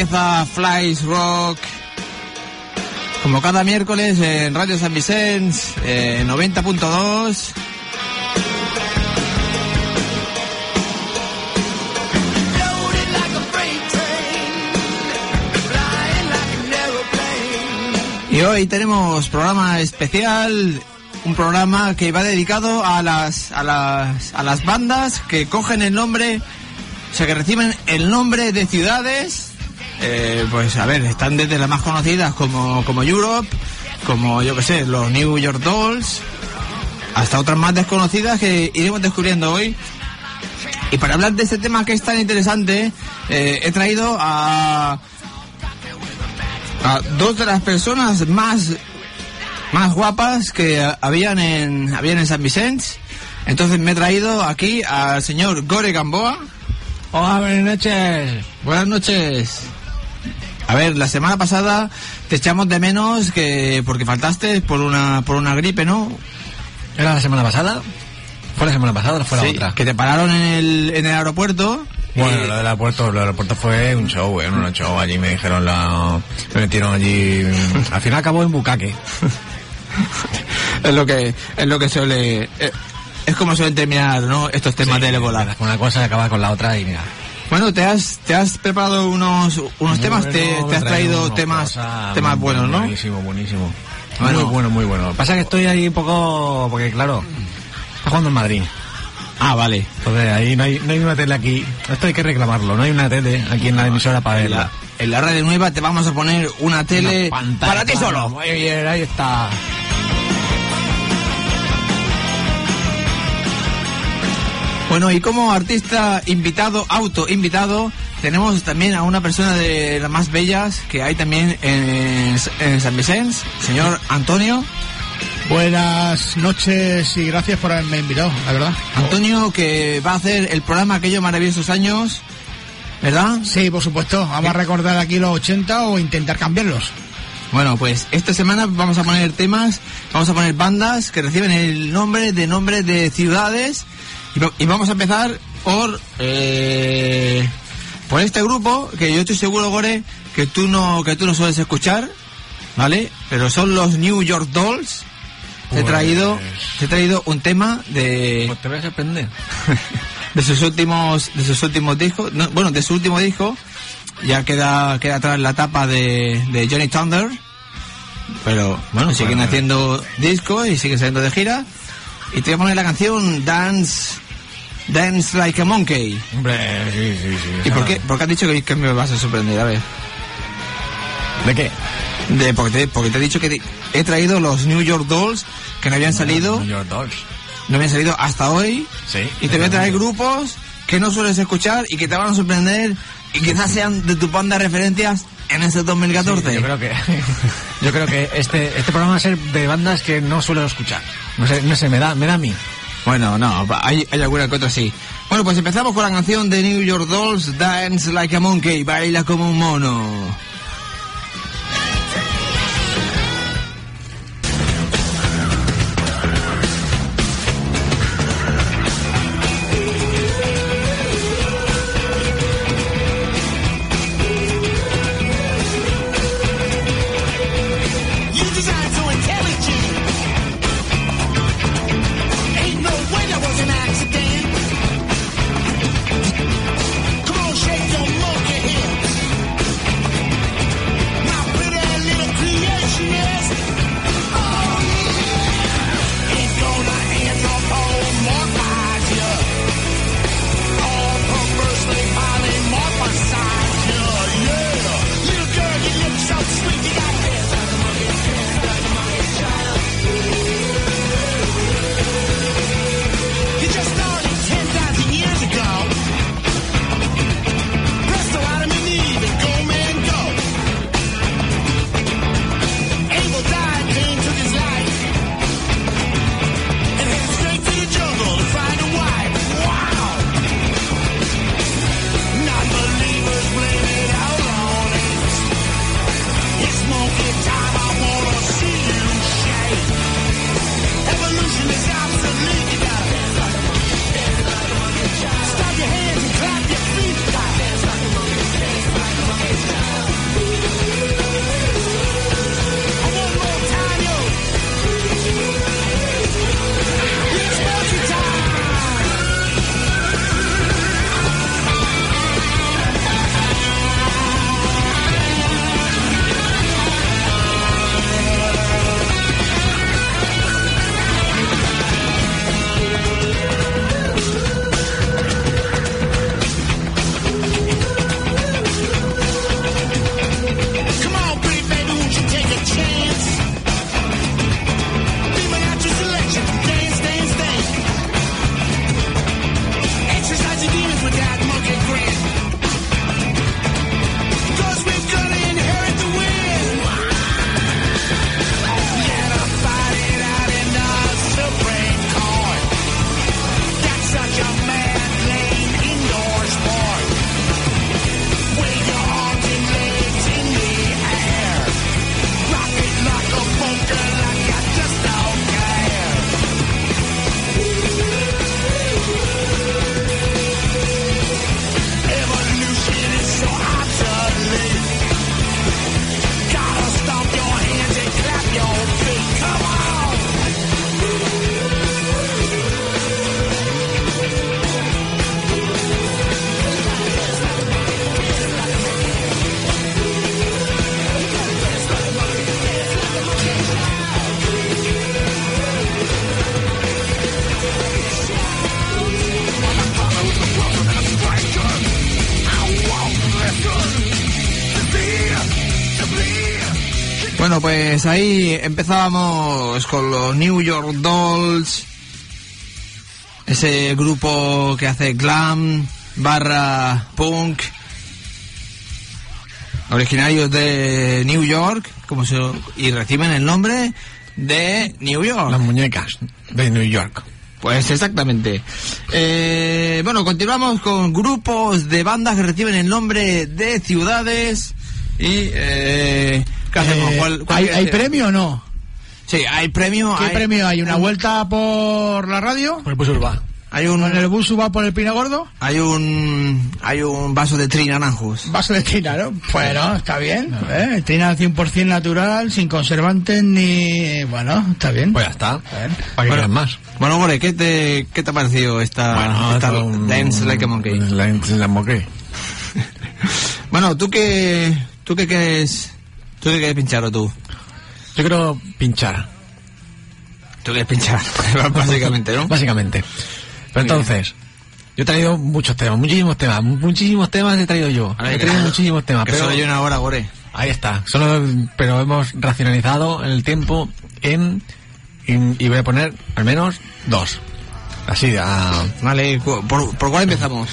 empieza Flies Rock. Como cada miércoles en Radio San Vicens, eh, 90.2. Loaded like a freight train, flying like an aeroplane. Y hoy tenemos programa especial, un programa que va dedicado a las, a las, a las bandas que cogen el nombre, o sea, que reciben el nombre de ciudades. Eh, pues a ver, están desde las más conocidas como, como Europe, como yo que sé, los New York Dolls, hasta otras más desconocidas que iremos descubriendo hoy. Y para hablar de este tema que es tan interesante, eh, he traído a, a dos de las personas más más guapas que habían en habían en San Vicente. Entonces me he traído aquí al señor Gore Gamboa. Hola, buenas noches. Buenas noches. A ver, la semana pasada te echamos de menos que porque faltaste por una por una gripe, ¿no? ¿Era la semana pasada? ¿Fue la semana pasada o fue la Sí, otra? que te pararon en el en el aeropuerto. Bueno, y- lo del aeropuerto, lo del aeropuerto fue un show, ¿eh? Un show. Allí me dijeron la... Me metieron allí... Al final acabó en Bucaque. es lo que es lo que suele eh, es como suelen terminar, ¿no? Estos temas ébola. Empiezas con Una cosa acaba con la otra y mira. Bueno, te has, te has preparado unos, unos temas, te, Bueno, te has traído temas, temas muy- buenos, ¿no? Buenísimo, buenísimo. Bueno. Muy bueno, muy bueno. Pasa que estoy ahí un poco... Porque claro, está jugando en Madrid. Ah, vale. Entonces ahí no hay, no hay una tele aquí. Esto hay que reclamarlo. No hay una tele aquí en la emisora para En la, verla. en la radio nueva te vamos a poner una tele Una pantalla para ti solo. Muy bien, ahí está. Bueno, y como artista invitado, auto invitado, tenemos también a una persona de las más bellas que hay también en, en San Vicente, señor Antonio. Buenas noches y gracias por haberme invitado, la verdad. Antonio que va a hacer el programa Aquellos Maravillosos Años, ¿verdad? Sí, por supuesto. Vamos a recordar aquí los 80 o intentar cambiarlos. Bueno, pues esta semana vamos a poner temas, vamos a poner bandas que reciben el nombre de nombres de ciudades y, va- y vamos a empezar por eh, por este grupo que yo estoy seguro Gore que tú no que tú no sueles escuchar, ¿vale? Pero son los New York Dolls. Te he Pues- traído te he traído un tema de Pues te voy a sorprender. de sus últimos de sus últimos discos no, bueno de su último disco ya queda queda atrás la tapa de, de Johnny Thunder pero bueno siguen bueno. haciendo discos y siguen saliendo de gira y te voy a poner la canción Dance Dance Like a Monkey Hombre, sí, sí, sí. ¿y por qué, por qué has dicho que, que me vas a sorprender? A ver ¿De qué? de, porque, te, porque te he dicho que te- he traído los New York Dolls que no habían salido New York Dolls. no habían salido hasta hoy Sí. Y te voy a traer grupos que no sueles escuchar y que te van a sorprender y quizás sean de tu banda de referencias en ese 2014. Sí, yo creo que yo creo que este este programa va a ser de bandas que no suelo escuchar. No sé, no sé, me da me da a mí. Bueno, no, hay, hay alguna que otra sí. Bueno, pues empezamos con la canción de New York Dolls, Dance Like a Monkey, baila como un mono. Pues ahí empezábamos con los New York Dolls, ese grupo que hace glam barra punk, originarios de New York, como se, y reciben el nombre de New York. Las muñecas de New York. Pues exactamente. Eh, bueno, continuamos con grupos de bandas que reciben el nombre de ciudades y eh, ¿qué hacemos? Eh, ¿Cuál- cuál ¿hay, premio o no? Sí, hay premio. ¿Qué hay, premio hay? ¿Una vuelta por la radio? Por el bus urbano. Hay un, ¿En el bus va por el Pino Gordo? hay un, hay un vaso de trinaranjos. Vaso de trina, ¿no? Bueno, está bien. ¿eh? Trina 100% natural, sin conservantes ni... Bueno, está bien. Pues ya está. ¿Para qué Bueno, quieres más? Bueno, Gore, ¿qué te, qué te ha parecido esta, esta esto, Dance Like a Monkey? Dance Like a Monkey. Bueno, ¿tú qué, tú qué quieres, tú qué quieres pinchar o tú? Yo quiero pinchar, Tú quieres pinchar, básicamente, ¿no? básicamente. Pero entonces, yo he traído muchos temas, muchísimos temas, muchísimos temas he traído yo. Ahora He traído muchísimos temas, Que pero solo hay una hora, Gore. ahí está. Solo, pero hemos racionalizado el tiempo en, en- y voy a poner al menos dos. Así, a, Vale, cu- ¿por, por cuál empezamos?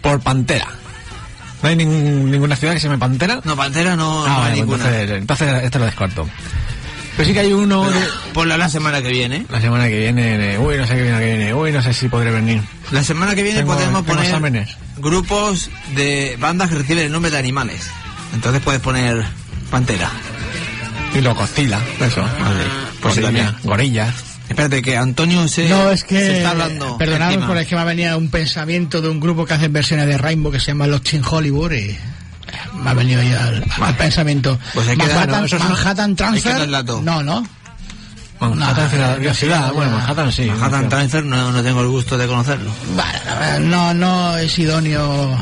por Pantera. ¿No hay nin- ninguna ciudad que se llame Pantera? No, Pantera no, Ah, no hay ninguna. entonces, entonces este lo descarto. Pero sí que hay uno de, Ponla la semana que viene. la semana que viene, de, uy, no sé qué viene, que viene, uy, no sé si podré venir. La semana que viene Tengo- podemos tengo poner exámenes. grupos de bandas que reciben el nombre de animales. Entonces puedes poner Pantera. Y lo Godzilla, eso. Vale, pues sí, gorillas. Espérate, que Antonio se, No, es que... se está hablando. Perdonadme, encima. pero es que me ha venido un pensamiento de un grupo que hacen versiones de Rainbow que se llama Los Chin Hollywood y... eh, Me ha venido ya al, pensamiento. Pues hay que dar- Manhattan, eso es un- Manhattan Transfer. dar. No, no. Manhattan, ciudad, no, ciudad, no, bueno, no. Manhattan sí. Manhattan. Transfer no, no tengo el gusto de conocerlo. Bueno, no, no es idóneo.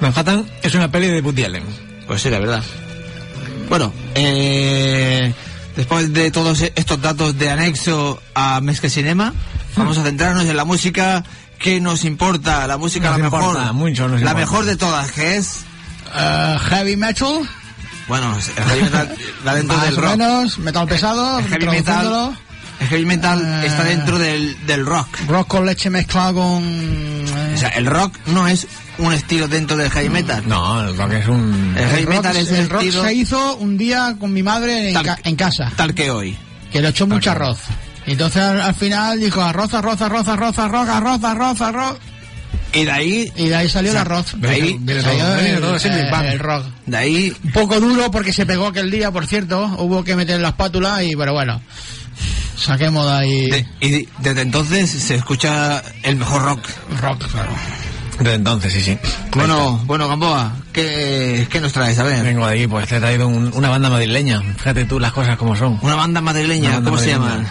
Manhattan es una peli de Woody Allen. Pues sí, la verdad. Bueno, eh, después de todos estos datos de anexo a Mesque Cinema, vamos a centrarnos en la música que nos importa, la música Nos la mejor, importa, mucho nos la importa. mejor de todas, que es, Eh, heavy metal, bueno, el heavy metal va dentro más del rock. menos, metal pesado, El heavy metal, el heavy metal Eh. está dentro del, del rock. rock con leche mezclado con... O sea, el rock no es un estilo dentro del heavy metal. No, el rock es un... El heavy rock, metal es un el rock estilo se hizo un día con mi madre en, Tal- ca- en casa, tal que hoy. que le echó mucho arroz. Y entonces al, al final dijo arroz, arroz, arroz, arroz, arroz, arroz, arroz, arroz. Y de ahí, Y de ahí salió el arroz. de ahí Salió el, todo el rock. de ahí Un poco duro porque se pegó aquel día, por cierto. Hubo que meter la espátula y, pero bueno. Saquemos de ahí De- y desde entonces se escucha el mejor rock. rock, claro. Desde entonces, sí, sí. Bueno, bueno, Gamboa, ¿qué, qué nos traes? A ver, Vengo de ahí, pues te he traído un- una banda madrileña. Fíjate tú las cosas como son. una banda madrileña, Una banda ¿cómo se llaman?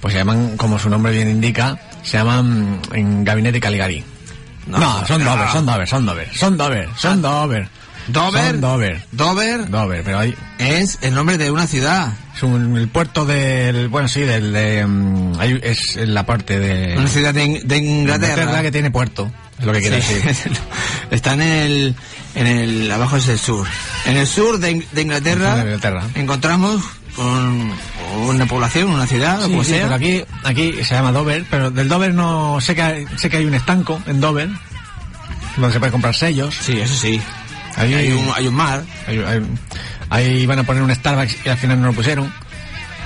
Pues se llaman, como su nombre bien indica, se llaman mm, en Gabinete Caligari. No, No, son no. Dover, son Dover, son Dover, son Dover, son Dover. Dover. Dover. Dover Dover, pero hay, es el nombre de una ciudad, es un- el puerto del, bueno, sí, del, de, hay- es la parte de una ciudad de, de Inglaterra. que tiene puerto, es lo que quiere Sí. decir. Está en el, en el, abajo es el sur. En el sur de, de Inglaterra, Inglaterra. encontramos con una población, una ciudad, o como sí, sea. pero aquí, aquí se llama Dover, pero del Dover no sé que hay, sé que hay un estanco en Dover donde se puede comprar sellos. Sí, eso sí. Ahí Hay un, hay un mar. Ahí, van a poner un Starbucks y al final no lo pusieron.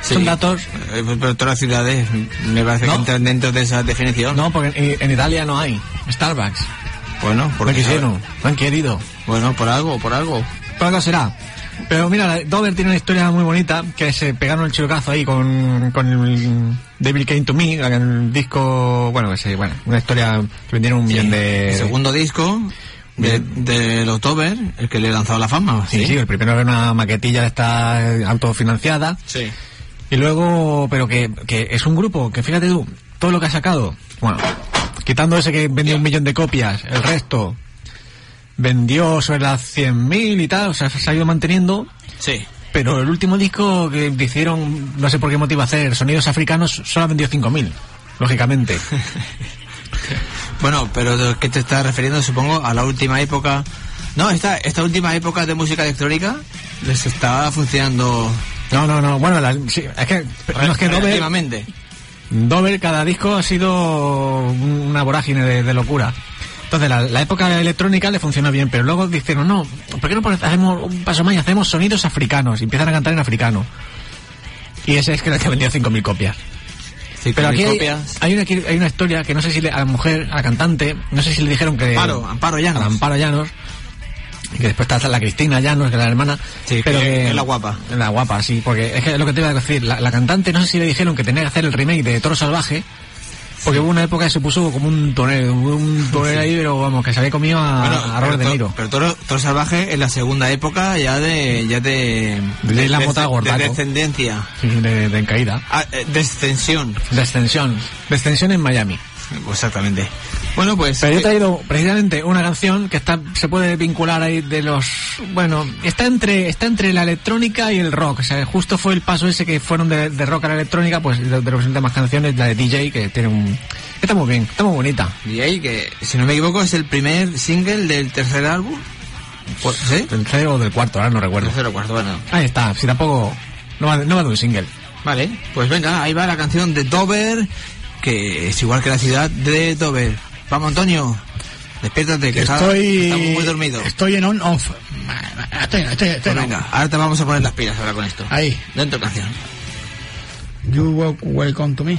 Sí. Son datos. Eh, Pero todas las ciudades me parece No. que entran dentro de esa definición. No, porque en, en Italia no hay Starbucks. Bueno, No porque quisieron, no han querido. Bueno, por algo, por algo. Por algo será. Pero mira, Dover tiene una historia muy bonita, que se pegaron el chirocazo ahí con, con el Devil Came to Me, el disco, bueno, que se, bueno, una historia que vendieron un millón de... El segundo disco de, de los Dover, el que le lanzó a la fama. Sí, sí, el primero era una maquetilla de esta autofinanciada. Sí. Y luego, pero que, que es un grupo que fíjate tú, todo lo que ha sacado, bueno, quitando ese que vendió un millón de copias, el resto vendió sobre las 100.000 y tal, o sea, se ha ido manteniendo, Sí. pero el último disco que hicieron, no sé por qué motivo hacer, Sonidos Africanos, solo ha vendido 5.000, lógicamente. Bueno, pero ¿de ¿qué te estás refiriendo? Supongo a la última época. No, esta, esta última época de música electrónica les estaba funcionando No, no, no. Bueno, la- sí, es que, no, es que Dover. Dover, cada disco ha sido una vorágine de, de locura. Entonces, la, la época electrónica le funcionó bien, pero luego dijeron, no, ¿por qué no hacemos un paso más y hacemos sonidos africanos? Y empiezan a cantar en africano. Y ese es que el que vendió 5.000 copias. Sí, Pero aquí hay, una, hay una historia que no sé si le- a la mujer, a la cantante, no sé si le dijeron que... Amparo, Amparo Llanos. a Amparo Llanos. y Que después está la Cristina Llanos, que es la hermana. Sí, pero que es la guapa. La guapa, sí, porque es que es lo que te iba a decir. La, la cantante, no sé si le dijeron que tenía que hacer el remake de Toro Salvaje. Porque hubo una época que se puso como un tonel, un tonel ahí, pero vamos, que se había comido a, Bueno, a Robert De Niro. Pero Toro, Toro Salvaje en la segunda época ya de... Ya de, De la mota de gordaco. descendencia. Sí, de, de caída. Ah, eh, descensión. Descensión. Descensión en Miami. Exactamente. Bueno, pues... Pero yo he eh, traído precisamente una canción que está se puede vincular ahí de los bueno está entre está entre la electrónica y el rock o sea justo fue el paso ese que fueron de, de rock a la electrónica pues de, de los últimas canciones la de DJ que tiene un que está muy bien está muy bonita ahí que, si no me equivoco, es el primer single del tercer álbum. Pues, ¿Sí? del tercero o del cuarto ahora no recuerdo Tercero o cuarto, bueno. ahí está si tampoco no va, no va de un single Vale, pues venga, ahí va la canción de Dover, que es igual que la ciudad de Dover. Vamos, Antonio, despiértate, que Estoy... estamos muy dormidos. Estoy en on-off. Estoy, estoy, estoy Pues en venga, on. ahora te vamos a poner las pilas ahora con esto. Ahí. Dentro canción. You walk welcome to me.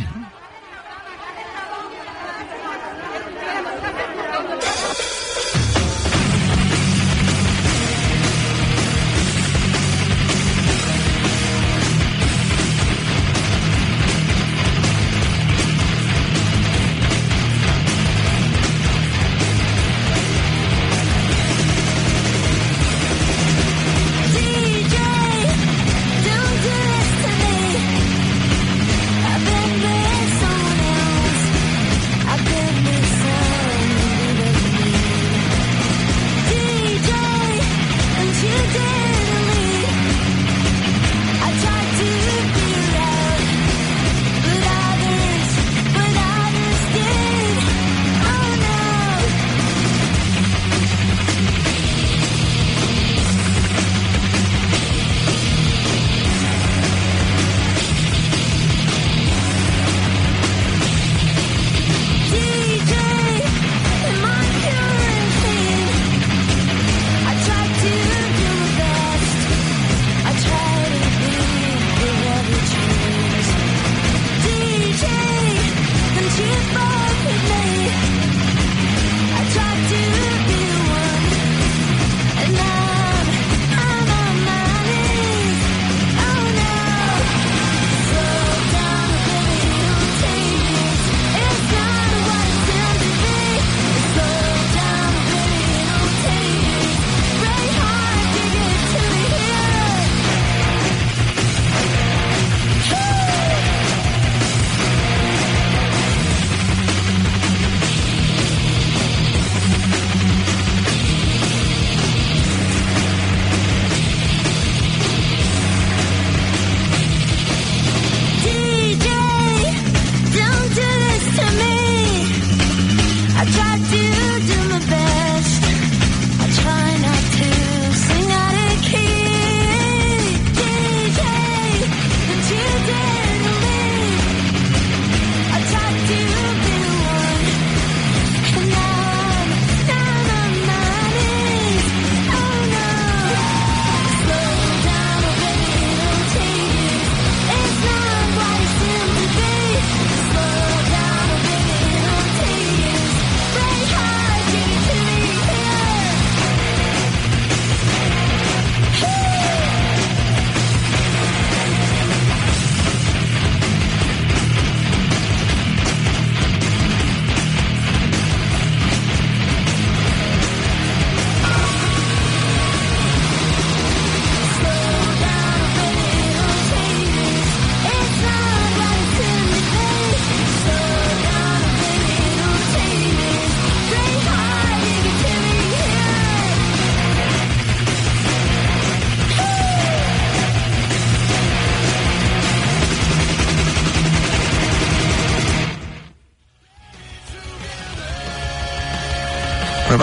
I tried to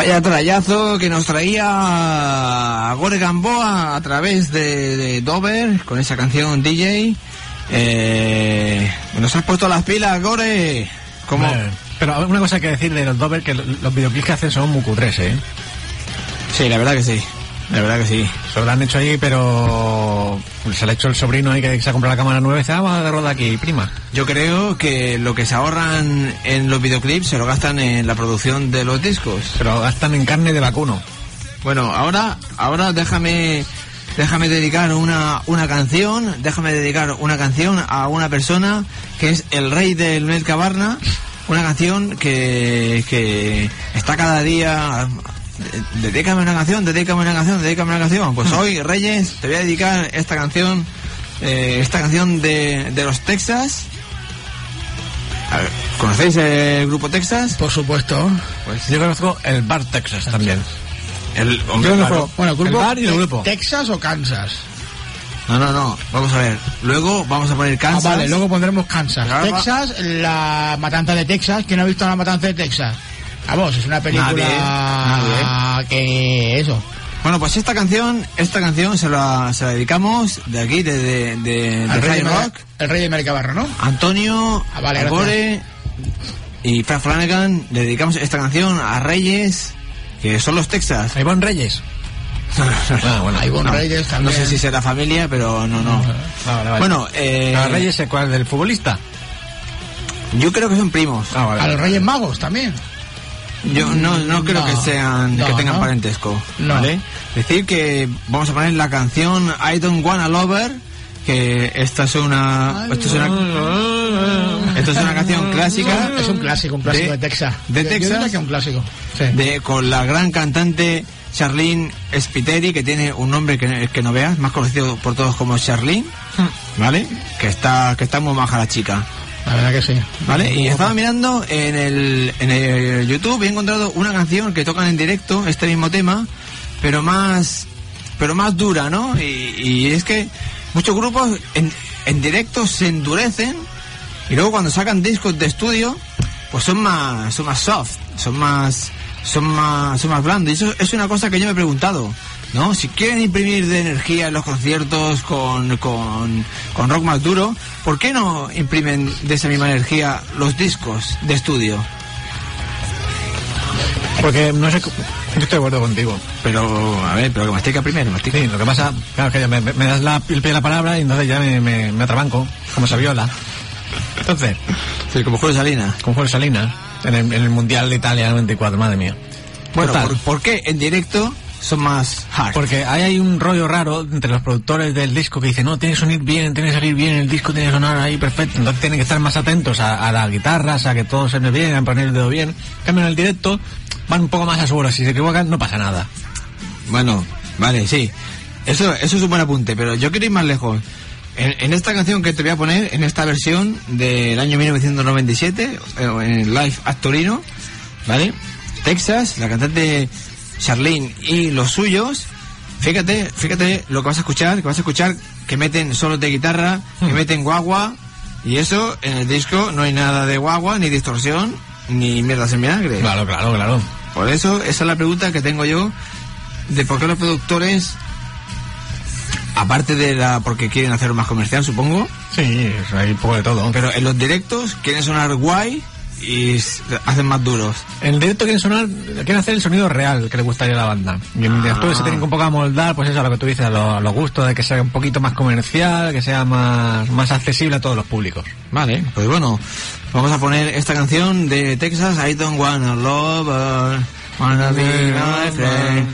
vaya trayazo que nos traía Gore Gamboa a través de, de Dover con esa canción DJ. Eh, nos has puesto las pilas, Gore. Hombre, Pero una cosa que decir de los Dover, que lo- los videoclips que hacen son muy cutres, ¿eh? Sí, la verdad que sí. La verdad que sí. Se lo han hecho ahí, pero se le ha hecho el sobrino ahí que se ha comprado la cámara nueva y dice, ah, vamos a rodar aquí, prima. Yo creo que lo que se ahorran en los videoclips se lo gastan en la producción de los discos. Se lo gastan en carne de vacuno. Bueno, ahora, ahora déjame, déjame dedicar una, una canción, déjame dedicar una canción a una persona que es el rey del Mel Cabarna, una canción que, que está cada día, de- dedícame una canción, dedícame una canción, dedícame una canción. Pues hoy, Reyes, te voy a dedicar esta canción, eh, esta canción de, de los Texas. A ver, ¿Conocéis el grupo Texas? Por supuesto. Pues Yo conozco el Bar Texas también. el hombre, Yo claro. conozco Bueno, el bar y el grupo. ¿Texas o Kansas? No, no, no. Vamos a ver. Luego vamos a poner Kansas. Ah, vale, luego pondremos Kansas. Claro, va- Texas, la matanza de Texas. ¿Quién ha visto la matanza de Texas? Vamos, es una película Nadie, que eso. Bueno, pues esta canción, esta canción se la, se la dedicamos de aquí, de, de, de, de Al rey, High de, Rock. El rey de Mercabarro, ¿no? Antonio, Ah, vale, Gore y Frank Flanagan le dedicamos esta canción a Reyes, que son los Texas. A Ivonne Reyes. Ah, Ivonne No, Reyes no también. sé si será familia, pero no, no. Vale, vale. Bueno, eh, ¿A Reyes es cuál? ¿Del futbolista? yo creo que son primos. Ah, vale. A los Reyes Magos también. Yo no, no creo No, que sean no, que tengan no. parentesco, No. ¿vale? Decir que vamos a poner la canción I Don't Wanna Lover, que esta es una esto es una esto es una canción clásica Es un clásico, un clásico De- de, Texas. de Texas. diría que un clásico. Sí. de con la gran cantante Charlene Spiteri que tiene un nombre que, que no veas, más conocido por todos como Charlene, ¿vale? Que está que está muy maja la chica. La verdad que sí. ¿Vale? Y estaba mirando en el, en el YouTube y he encontrado una canción que tocan en directo, este mismo tema, pero más, pero más dura, ¿no? Y, y es que muchos grupos en, en directo se endurecen y luego cuando sacan discos de estudio, pues son más, son más soft, son más, son más, son más blandos. Y eso es una cosa que yo me he preguntado. ¿No? Si quieren imprimir de energía en los conciertos con, con, con rock más duro, ¿por qué no imprimen de esa misma energía los discos de estudio? Porque no sé. Yo estoy de acuerdo contigo. Pero, a ver, pero que mastica primero, mastica. Sí, lo que pasa, claro, que me, me das la, el pie de la palabra y entonces ya me, me, me atrabanco, como Saviola. Entonces, Sí, como Julio Salinas. como fue Salinas, en el, en el Mundial de Italia 94, madre mía. Bueno, Total. ¿por, por qué en directo son más hard? Porque ahí hay un rollo raro entre los productores del disco que dicen, no, tiene que sonar bien, tiene que salir bien, el disco tiene que sonar ahí perfecto. Entonces tienen que estar más atentos a, a las guitarras, a que todo se ve bien, a poner el dedo bien. En cambio, en el directo van un poco más a su hora. Si se equivocan, no pasa nada. Bueno, vale, sí. Eso, eso es un buen apunte, pero yo quiero ir más lejos. En, en esta canción que te voy a poner, en esta versión del año 1997, eh, en Live at Torino, ¿vale? Texas, la cantante Charlene y los suyos, fíjate, fíjate lo que vas a escuchar, que vas a escuchar que meten solos de guitarra, que meten guagua, y eso en el disco no hay nada de guagua, ni distorsión, ni mierdas en vinagre. Claro, claro, claro. Por eso, esa es la pregunta que tengo yo de por qué los productores, aparte de la porque quieren hacer más comercial, supongo, Sí, hay un poco de todo. pero en los directos quieren sonar guay y hacen más duros. En el directo quieren sonar, quieren hacer el sonido real que le gustaría a la banda. Y Ah. se tienen que un poco amoldar, pues eso, a lo que tú dices, a lo- a los gustos, de que sea un poquito más comercial, que sea más, más accesible a todos los públicos. Vale, pues bueno, vamos a poner esta canción de Texas, I don't wanna love, her, wanna be my friend.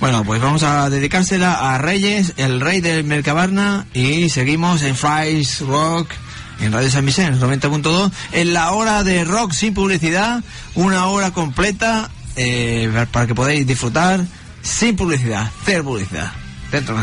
Bueno, pues vamos a dedicársela a Reyes, el rey del Mercabarna, y seguimos en Fries Rock, en Radio San Vicente, 90.2, en la hora de rock sin publicidad, una hora completa eh, para que podáis disfrutar sin publicidad, cero publicidad, dentro de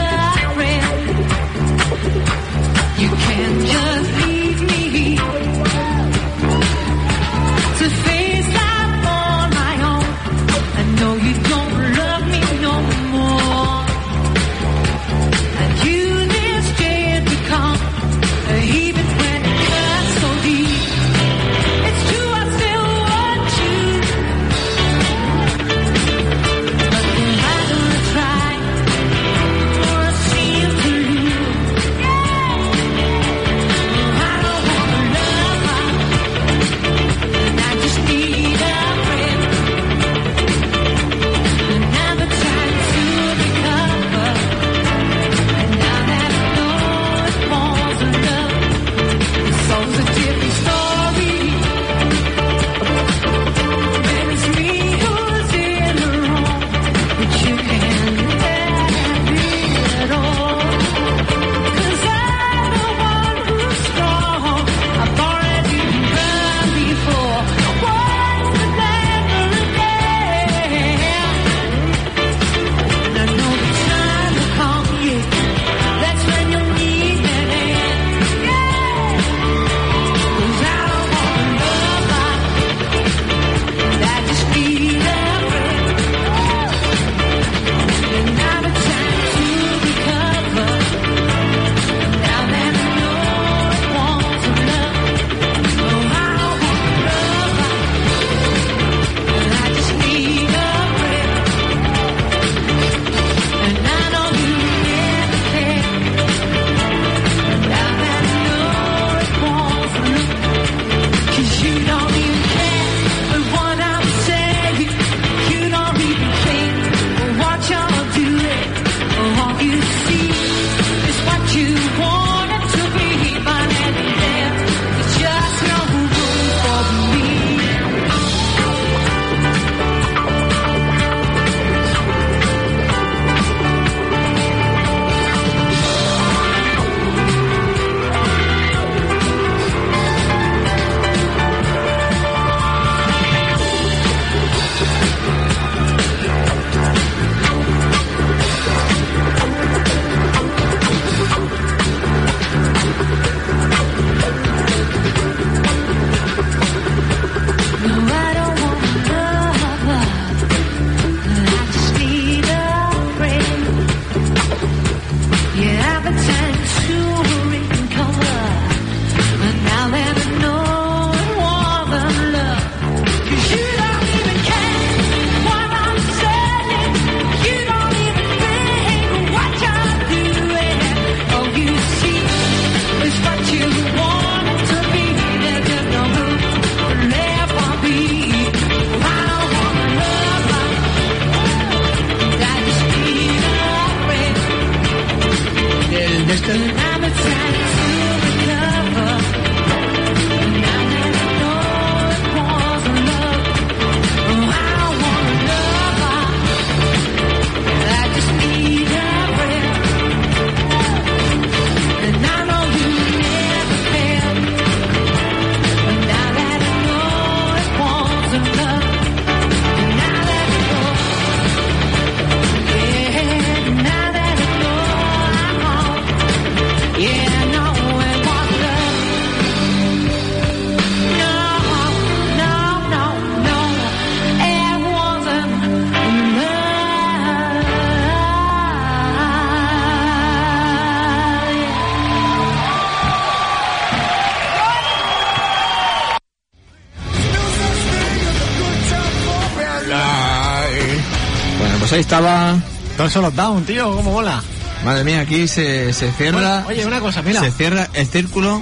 Todo solo down, tío, cómo mola. Madre mía, aquí se, se cierra. Bueno, oye, una cosa, mira. Se cierra el círculo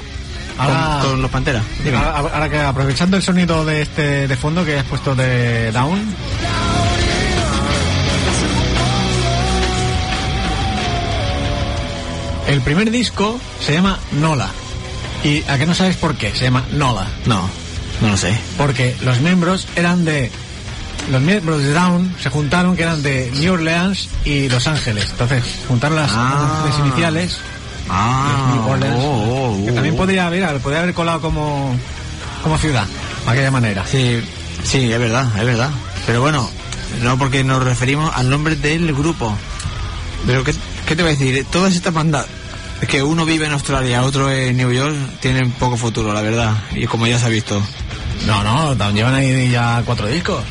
Ahora- con, con los panteras. Ahora, ahora que aprovechando el sonido de este de fondo que has puesto de down. El primer disco se llama Nola. ¿Y a qué no sabes por qué? Se llama Nola. No, no lo sé. Porque los miembros eran de. Los miembros de Down se juntaron que eran de New Orleans y Los Ángeles. Entonces, juntaron las, Ah. las iniciales. Ah, New Orleans, oh, oh, que también oh. podría haber, podría haber colado como, como ciudad, de aquella manera. Sí, sí, es verdad, es verdad. Pero bueno, no porque nos referimos al nombre del grupo. Pero ¿qué, qué te voy a decir? Todas estas bandas, es que uno vive en Australia, otro en New York, tienen poco futuro, la verdad. Y como ya se ha visto. No, no, llevan ahí ya cuatro discos.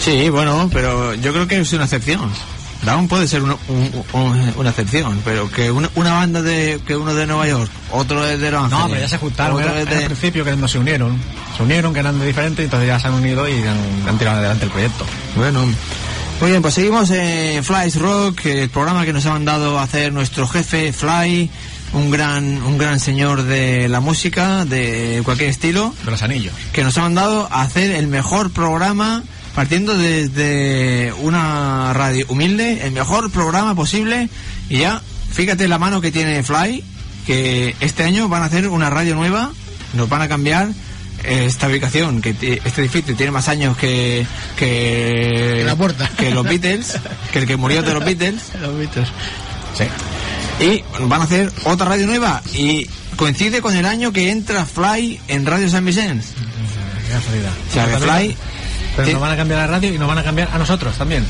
Sí, bueno, pero yo creo que es una excepción. Down puede ser una, un- un- una excepción, pero que una, una banda de que uno de Nueva York, otro es de Los Ángeles. No, pero ya se juntaron. Era, de- al principio que no se unieron. Se unieron, que eran de diferentes, entonces ya se han unido y han, han tirado adelante el proyecto. Bueno, muy bien, pues seguimos en Fly's Rock, el programa que nos ha mandado a hacer nuestro jefe Fly, un gran, un gran señor de la música, de cualquier estilo, De los anillos. que nos ha mandado a hacer el mejor programa, partiendo desde una radio humilde, el mejor programa posible, y ya, fíjate la mano que tiene Fly, que este año van a hacer una radio nueva, nos van a cambiar eh, esta ubicación, que este edificio tiene más años que, que, la puerta. que los Beatles, que el que murió de los Beatles, Los Beatles. Sí. y van a hacer otra radio nueva, y coincide con el año que entra Fly en Radio San Vicente. Qué casualidad. O sea, que Fly Pero nos van a cambiar la radio y nos van a cambiar a nosotros también.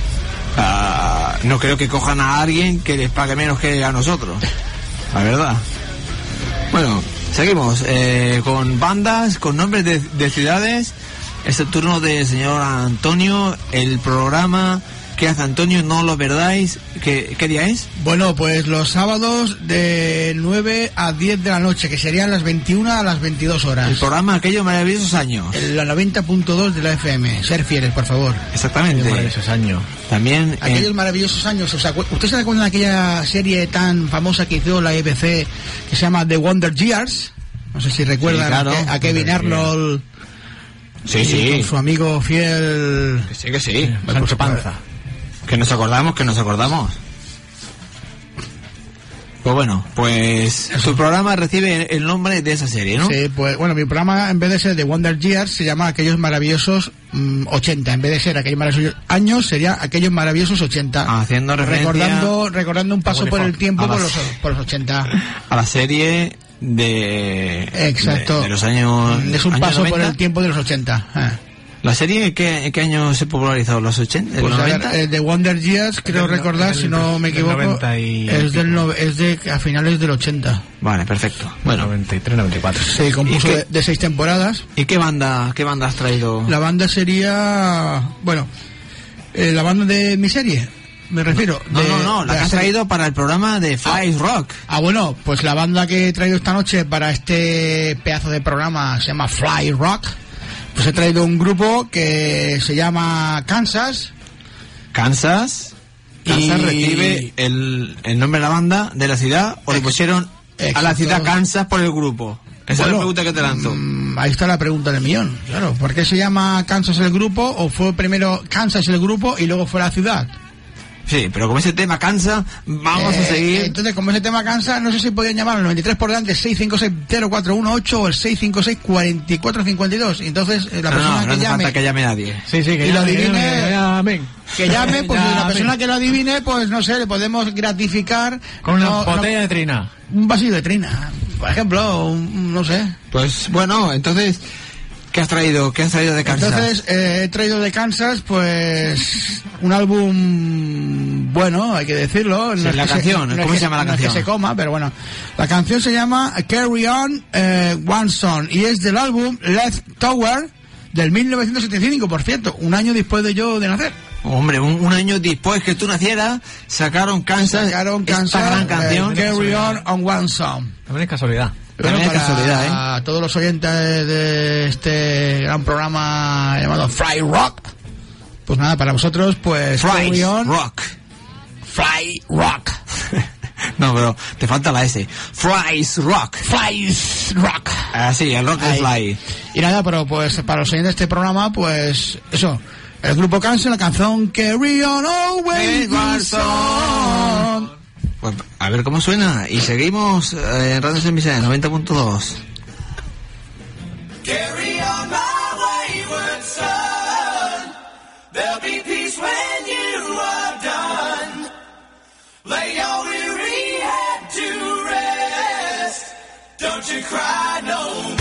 Ah, no creo que cojan a alguien que les pague menos que a nosotros. La verdad. Bueno, seguimos eh, con bandas, con nombres de, de ciudades. Es el turno del señor Antonio. El programa que hace Antonio, no lo perdáis. ¿Qué, qué día es? Bueno, pues los sábados de 9 a 10 de la noche, que serían las 21 a las 22 horas. El programa Aquellos Maravillosos Años. La 90.2 de la FM. Ser fieles, por favor. Exactamente. Esos años. También eh, Aquellos maravillosos años. ¿os acu- ¿Usted se acuerda de aquella serie tan famosa que hizo la EBC que se llama The Wonder Years? No sé si recuerdan Sí, claro. a, Ke- a Kevin Arnold Sí, sí. con su amigo fiel. Que sí, que sí. Sancho Panza. Que nos acordamos, que nos acordamos. Pues bueno, pues su programa recibe el nombre de esa serie, ¿no? Sí, pues bueno, mi programa en vez de ser The Wonder Years se llama Aquellos maravillosos mm, 80. En vez de ser aquellos maravillosos años sería Aquellos maravillosos 80. Haciendo referencia recordando, recordando un paso por el tiempo por los, por los 80. a la serie de Exacto. de, de los años Es un años paso por 90. el tiempo de los 80. ah. La serie ¿qué, qué año se popularizó los 80 Pues los a ver, 90 eh, The Wonder Years, creo del recordar, del- si no me del equivoco, 90 y- es, del no- es de a finales del 80. vale perfecto bueno 93, 94. Se compuso ¿Y qué? de, de seis temporadas. y qué banda qué banda has traído La banda sería, bueno, eh, la banda de mi serie, me refiero. no de- no no la que has serie. traído para el programa de Fly Rock Ah, bueno, pues la banda que he traído esta noche para este pedazo de programa se llama Fly Rock. Pues he traído un grupo que se llama Kansas. Kansas Kansas Y- recibe el, el nombre de la banda de la ciudad o le pusieron a la ciudad Kansas por el grupo esa es la pregunta que te lanzo mm, ahí está la pregunta del millón, claro. ¿Por qué se llama Kansas el grupo o fue primero Kansas el grupo y luego fue la ciudad? Sí pero como ese tema cansa vamos a Eh, seguir Entonces, como ese tema cansa, no sé si podían llamar al 93 por delante 656-0418 o el 656-4452. Entonces, eh, la no, persona no, no que hace llame, falta que llame nadie Sí, sí, que Y lo llame, que adivine- llame, que llame. que llame, pues la persona que lo adivine, pues no sé, le podemos gratificar Con una no- no- botella de trina. un vasillo de trina, por ejemplo, un- no sé. Pues bueno, entonces, ¿qué has traído? ¿Qué has traído de Kansas? Entonces, eh, he traído de Kansas, pues, un álbum bueno, hay que decirlo. Sí, es la que canción, es ¿cómo que- se llama la no es canción? que se coma, pero bueno. La canción se llama Carry On eh, One Song y es del álbum Let's Tower del 1975, por cierto, un año después de yo de nacer. Hombre, un, un año después que tú nacieras, sacaron Kansas, Sacaron esta Kansas, gran eh, canción. Carry On on One Song. También es casualidad. Es para casualidad, ¿eh? todos los oyentes de este gran programa llamado Fly Rock, Pues nada, para vosotros, pues On, Rock. Fly Rock. No, pero te falta la S. Fries Rock. Flies Rock. Ah, sí, el rock es fly. Y nada, pero pues para los oyentes de este programa, pues eso. El grupo Cancer, la canción Carry On Always a ver cómo suena. Y seguimos eh, en Radio Semisa 90.2. Carry on my wayward son. There'll be peace when you are done. Lay your weary head to rest. Don't you cry no more.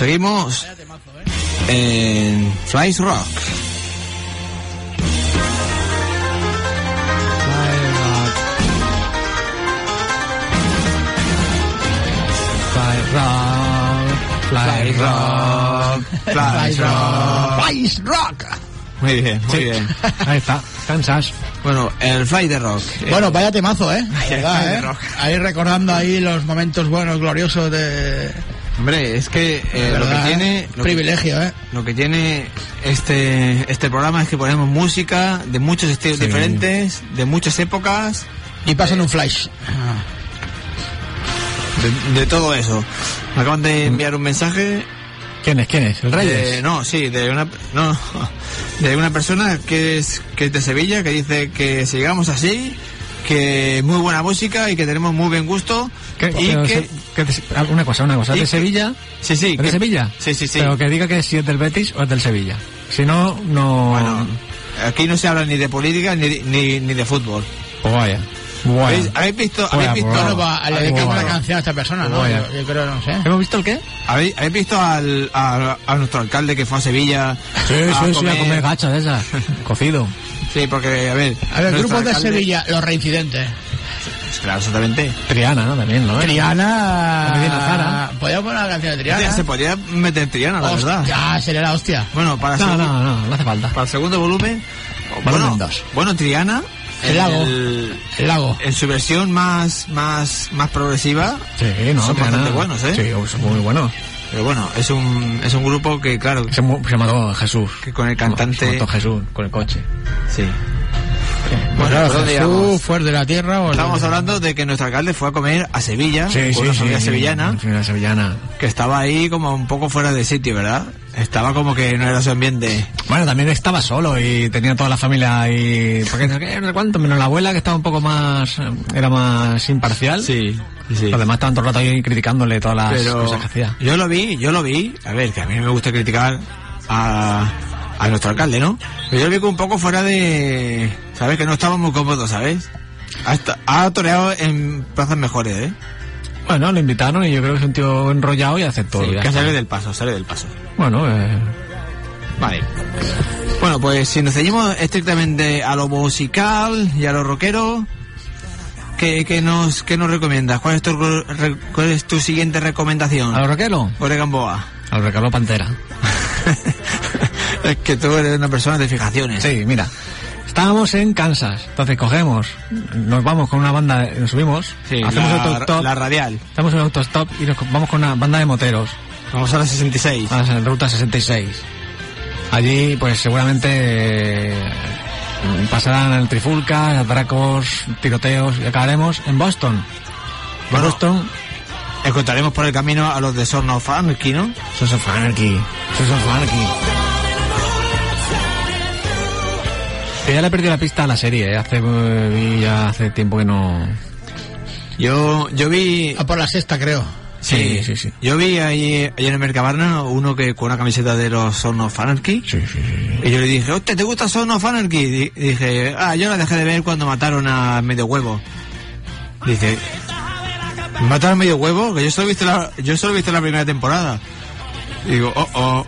Seguimos en Flies Rock. Fly rock, fly rock, Flies Rock. Flies Rock. Muy bien, muy bien. Ahí está, Kansas. Bueno, el Fly de Rock. Bueno, vaya temazo, ¿eh? ¿Verdad, eh? Ahí recordando ahí los momentos buenos, gloriosos de... Hombre, es que eh, lo que ¿verdad, tiene... eh? Lo que, Privilegio, ¿eh? lo que tiene este, este programa es que ponemos música de muchos estilos Sí. diferentes, de muchas épocas, Y pasan un flash. de, de todo eso. Me acaban de enviar un mensaje ¿Quién es? ¿Quién es? ¿El Reyes? De- no, sí, de una, no, de una persona que es, que es de Sevilla, que dice que sigamos así, que muy buena música y que tenemos muy buen gusto. ¿Qué- y pero que, se- que de- ah, una cosa, una cosa. ¿De que- Sevilla? sí, sí. ¿Es de que- Sevilla? Sí, sí, sí. Pero que diga que si es del Betis o es del Sevilla. Si no, no... Bueno, aquí no se habla ni de política ni, ni, ni de fútbol. Pues vaya. Vaya. ¿Habéis, habéis visto, habéis visto, bueno, Bueno, le Ay, dedicamos bueno. una canción a esta persona, ¿no? Yo, yo creo, no sé. ¿Hemos visto el qué? habéis, habéis visto al, a, a nuestro alcalde que fue a Sevilla? Sí, sí, sí, a comer gacha de esas. Cocido. Sí, porque, a ver. A ver, nuestro grupos de alcalde- Sevilla, los reincidentes. Claro, exactamente. Triana, ¿no? También, ¿no? Triana. Medina Zara. Podría poner una canción de Triana. Se podía meter Triana, la verdad. Ya, sería la hostia. Bueno, para No, segundo- no, no, no hace falta. Para el segundo volumen. Volumen bueno, dos. bueno, Triana. El lago. el- El lago. en su versión más, más, más progresiva. Sí, no, Son Triana. bastante buenos, ¿eh? Sí, son muy buenos. Pero bueno, es un, es un grupo que, claro, Se, se mató Jesús. que con el cantante. Se mató Jesús con el coche. Sí. Bueno, Bueno, claro, ¿por dónde Jesús, fuera de la tierra. O Estábamos hablando de que nuestro alcalde fue a comer a Sevilla, Sí, con sí, una sí. familia sevillana, Una sevillana. que estaba ahí como un poco fuera de sitio, ¿verdad? Estaba como que no era su ambiente. Bueno, también estaba solo y tenía toda la familia ahí. Porque no sé cuánto, menos la abuela que estaba un poco más. Era más imparcial. Sí, sí. Los demás estaban todo el rato ahí criticándole todas las Pero cosas que hacía. yo lo vi, yo lo vi. A ver, que a mí me gusta criticar a, a nuestro alcalde, ¿no? Pero yo lo vi como un poco fuera de... ¿Sabes? Que no estaba muy cómodo, ¿sabes? Ha, ha toreado en plazas mejores, ¿eh? Bueno, lo invitaron y yo creo que es un tío enrollado y aceptó. Sí, que sale del paso, sale del paso. Bueno, eh, Vale. Bueno, pues si nos ceñimos estrictamente a lo musical y a lo rockero, ¿qué, qué nos, qué nos recomiendas? ¿Cuál es tu, re- cuál es tu siguiente recomendación? a los rockeros, Ore Gamboa. a los rockeros Pantera. es que tú eres una persona de fijaciones. Sí, mira. Estábamos en Kansas, entonces cogemos, nos vamos con una banda, nos subimos, Sí, hacemos la, autostop, la radial. estamos en autostop y nos vamos con una banda de moteros. Vamos a la 66. a la ruta 66. Allí, pues seguramente eh, pasarán trifulcas, atracos, tiroteos y acabaremos en Boston. En. Boston, Encontraremos por el camino a los de Son of Anarchy, ¿no? Sons of Anarchy. Of Anarchy. Que ya le he perdido la pista a la serie, ¿eh? hace, eh, vi ya hace tiempo que no... Yo, yo vi... A por la sexta, creo. Sí, sí, sí. Yo vi ahí, ahí en el Mercabarna uno que con una camiseta de los Son of Anarchy. Sí, sí, sí. Y yo le dije, hostia, ¿te gusta Son of Anarchy? Y dije, ah, yo la dejé de ver cuando mataron a Medio Huevo. Dice, ¿mataron a Medio Huevo? Que yo solo he visto la, yo solo he visto la primera temporada. Y digo, oh, oh.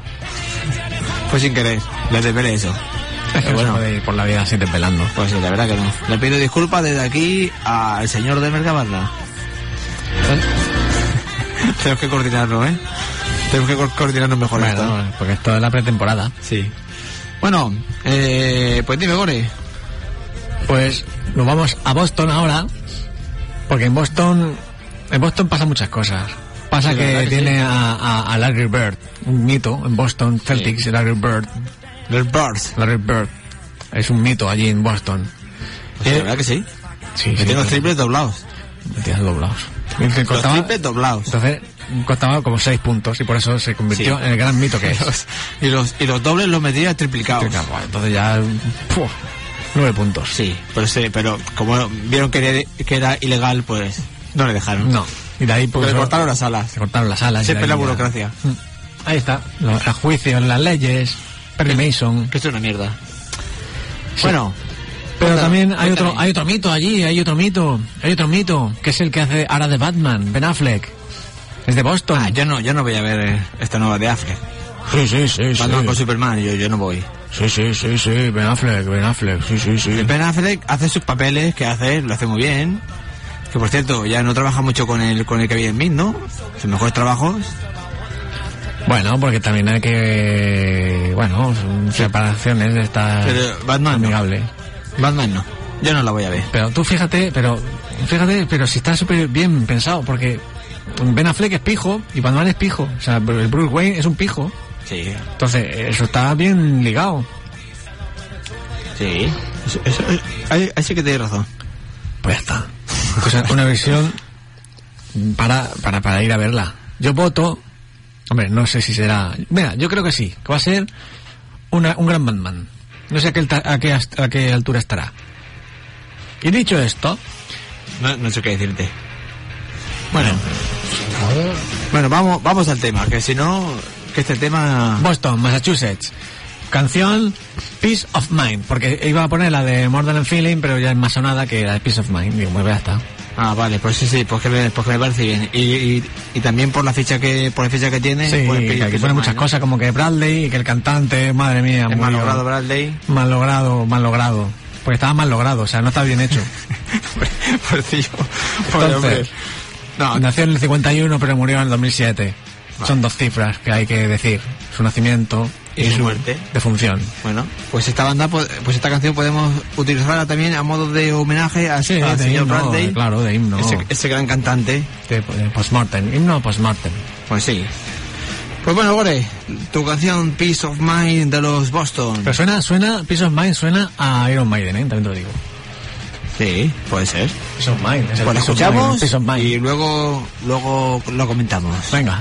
Fue sin querer, le desvelé eso. Es que Pero no se bueno, puede ir por la vida así desvelando. pues sí, la verdad que no. Le pido disculpas desde aquí al señor de Mercabarna. Tenemos que coordinarlo, ¿eh? Tenemos que co- coordinarnos mejor esto. Bueno, porque esto es la pretemporada. Sí. Bueno, eh, pues dime, Gore. Pues nos vamos a Boston ahora, porque en Boston, en Boston pasan muchas cosas. Pasa Sí, que que tiene a, a, a Larry Bird, un mito en Boston, Celtics, Larry Bird, Los Birds. Larry Bird, es un mito allí en Boston. Pues la verdad que sí. Sí, Que tiene los triples doblados. Metía doblados. Y que Los costaba- triples doblados. entonces costaba como seis puntos y por eso se convirtió Sí. en el gran mito que es. y, los, y los dobles los metía triplicados. Bueno, Entonces ya, ¡puf! nueve puntos. Sí, pero, sí, pero como vieron que era, que era ilegal, pues no le dejaron. No. Y de ahí pues le cortaron las alas. se cortaron las alas. Siempre la ahí ya- burocracia. Ahí está, los, los juicios, las leyes, Perry Mason. Que esto es una mierda. Bueno, Pero también hay otro, hay otro mito allí, hay otro mito, hay otro mito, que es el que hace ahora de Batman, Ben Affleck. Es de Boston. Ah, yo no, yo no voy a ver eh, esta nueva de Affleck. Sí, sí, sí, sí. Batman con Superman, yo, yo no voy. Sí, sí, sí, sí. Ben Affleck, Ben Affleck. Sí, sí, sí. Ben Affleck hace sus papeles que hace, lo hace muy bien. Que por cierto, ya no trabaja mucho con el, con el Kevin Smith, ¿no? Sus mejores trabajos. Bueno, porque también hay que... Bueno, separaciones de estas Pero Batman no. amigables. Batman no. Yo no la voy a ver. Pero tú fíjate, pero fíjate, pero si está súper bien pensado, porque Ben Affleck es pijo y Batman es pijo. O sea, el Bruce Wayne es un pijo. Sí, Entonces, eso está bien ligado. sí. Eso, eso- ahí, ahí sí que tienes razón. Pues ya está. Pues una visión para, para, para ir a verla. Yo voto, hombre, no sé si será... Mira, yo creo que sí, que va a ser una, un gran Batman. No sé a qué, a, qué, a qué altura estará. Y dicho esto, No, no sé qué decirte. Bueno. Bueno, vamos, vamos al tema, que si no, que este tema... Boston, Massachusetts. Canción Peace of Mind, porque iba a poner la de More Than a Feeling, pero ya es más sonada que la de Peace of Mind. Digo, pues ya está. Ah, vale, pues sí, sí, pues que me, pues que me parece bien. Y, y, y también por la fecha que, por la fecha que tiene, Sí, pues, que aquí pone muchas cosas como que Bradley y que el cantante, madre mía, mal logrado Bradley. Mal logrado, mal logrado. Porque estaba mal logrado, o sea, no está bien hecho. Pues tío, hombre. No, nació en el 51 pero murió en el 2007. Son dos cifras que hay que decir. Su nacimiento Y su muerte. defunción. Bueno, pues esta banda, pues esta canción podemos utilizarla también a modo de homenaje a, Sí, al de señor himno, Bradley. claro, de himno. Ese, ese gran cantante. De, de postmortem. Himno postmortem. Pues sí. Pues bueno, Gore, tu canción Peace of Mind de los Boston. Pero suena, suena, Peace of Mind suena a Iron Maiden, ¿eh? También te lo digo. Sí, puede ser. Peace of Mind. es el Pues la of escuchamos Mind, Peace of Mind. y luego, luego lo comentamos. Venga.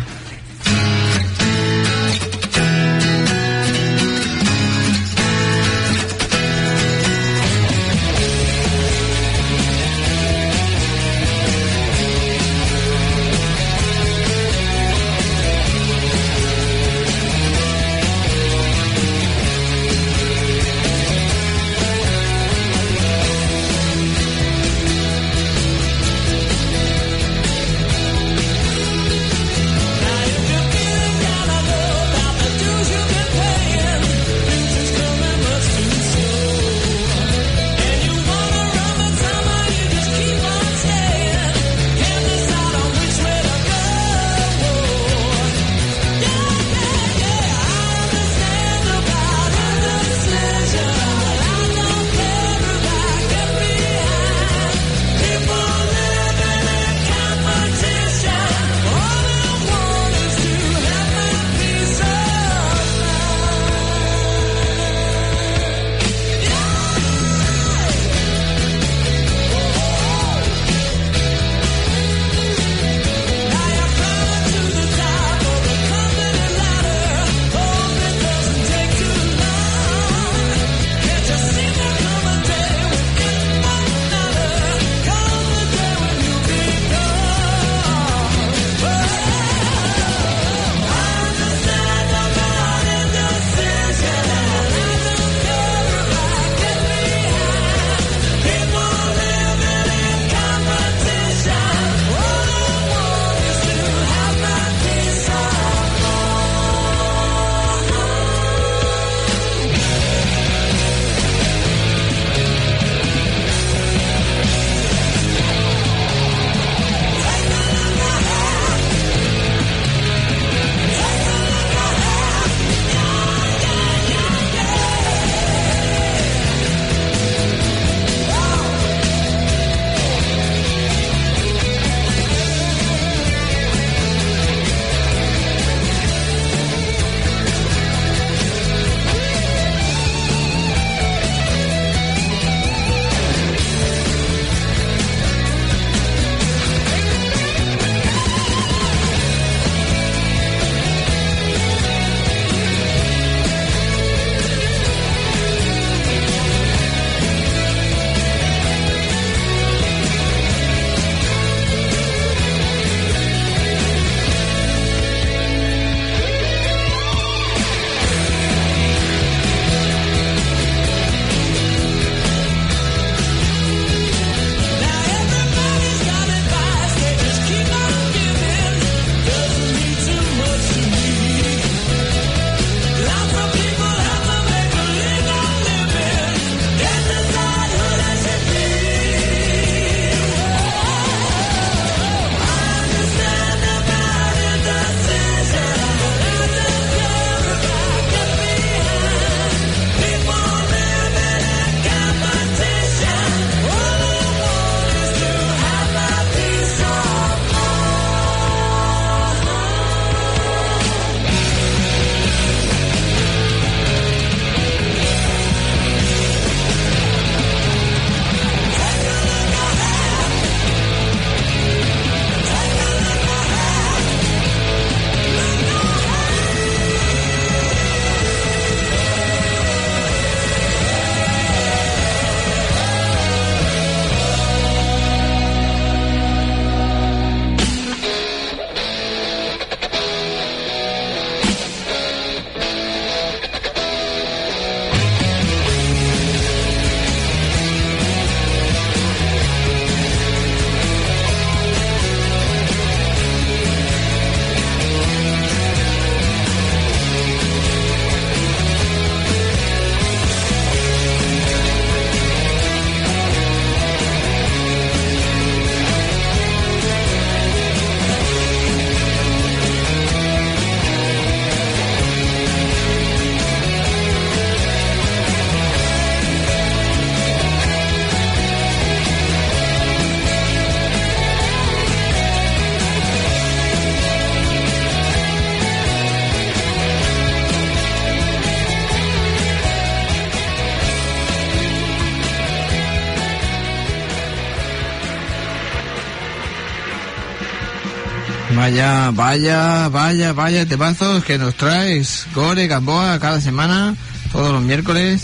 Vaya, vaya, vaya, vaya temazos que nos traes, Gore, Gamboa, cada semana, todos los miércoles,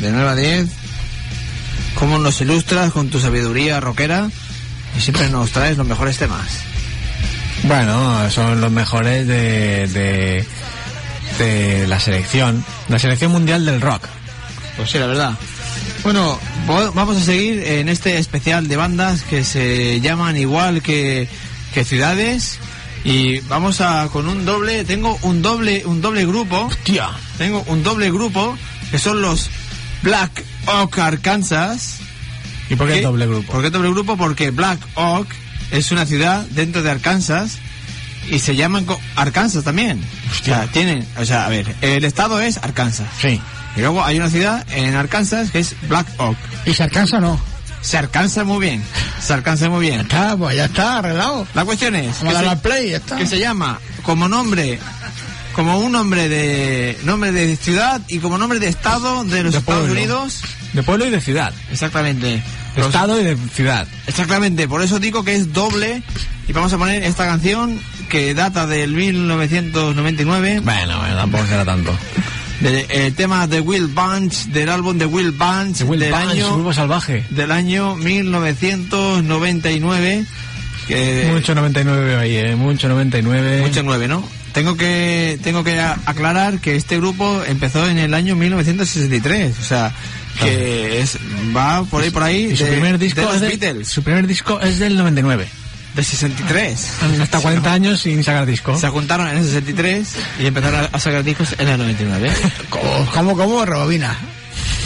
de 9 a 10. Cómo nos ilustras con tu sabiduría rockera y siempre nos traes los mejores temas. Bueno, son los mejores de, de, de la selección, la selección mundial del rock. Pues sí, la verdad. Bueno, vamos a seguir en este especial de bandas que se llaman igual que, que ciudades y vamos a con un doble, tengo un doble, un doble grupo, Tía. tengo un doble grupo que son los Black Oak Arkansas. ¿Y por qué doble grupo? ¿Por qué doble grupo? Porque Black Oak es una ciudad dentro de Arkansas y se llaman Arkansas también. O sea, tienen, o sea, a ver, el estado es Arkansas. Sí. Y luego hay una ciudad en Arkansas que es Black Oak. ¿Y o no? Se alcanza muy bien. Se alcanza muy bien. Está, pues ya está arreglado. La cuestión es Vamos que se, al play, ya está. que se llama como nombre, como un nombre de nombre de ciudad y como nombre de estado de los De Estados pueblo. Unidos. De pueblo y de ciudad. Exactamente. De estado y de ciudad. Exactamente, por eso digo que es doble y vamos a poner esta canción que data del 1999 Bueno, bueno, tampoco será tanto. De- el tema de Will Bunch del álbum de Will Bunch De Will del Bunch, año Salvaje. del año 1999 que Mucho 99 ahí, eh. Mucho 99. mucho nueve, ¿no? Tengo que tengo que aclarar que este grupo empezó en el año 1963, o sea, que es va por ahí por ahí Y su de- primer de disco los es del, Beatles, su primer disco es del 99. De 63. Hasta 40 años sin sacar disco. Se juntaron en el 63 y empezaron a sacar discos en el 99. ¿Cómo, cómo, cómo? Rebobina.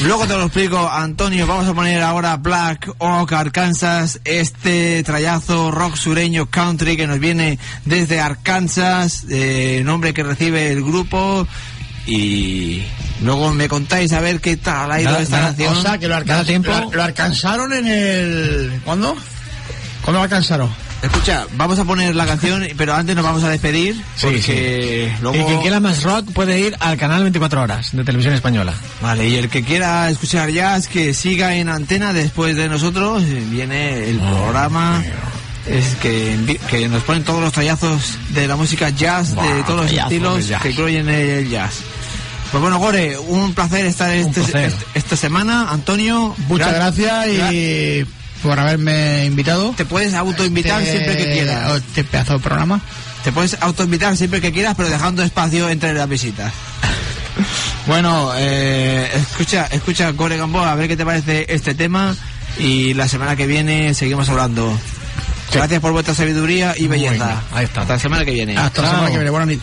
Luego te lo explico, Antonio. Vamos a poner ahora Black Oak, Arkansas, este trayazo rock sureño country que nos viene desde Arkansas, eh, nombre que recibe el grupo. Y luego me contáis a ver qué tal ha ido Nada, esta nada, canción. O sea, que lo, ¿Da alcanz- tiempo? lo, lo alcanzaron en el... ¿Cuándo? ¿Cuándo lo alcanzaron? Escucha, vamos a poner la canción, pero antes nos vamos a despedir. Sí, porque luego... Y quien quiera más rock puede ir al canal 24 horas de televisión española. Vale, y el que quiera escuchar jazz, que siga en antena después de nosotros. eh, Viene el programa es que, que nos ponen todos los trayazos de la música jazz, de todos los estilos que incluyen el jazz. Pues bueno, Gore, un placer estar este- placer. este- esta semana. Antonio, Muchas gra- gracias y por haberme invitado. Te puedes autoinvitar Este- siempre que quieras. Este pedazo de programa. Te puedes autoinvitar siempre que quieras, pero dejando espacio entre las visitas. Bueno, eh, escucha, escucha, Gore Gamboa, a ver qué te parece este tema y la semana que viene seguimos hablando. Gracias por vuestra sabiduría y Muy belleza. bien, ahí está. Hasta la semana que viene. Hasta la semana que viene. Buenas noches.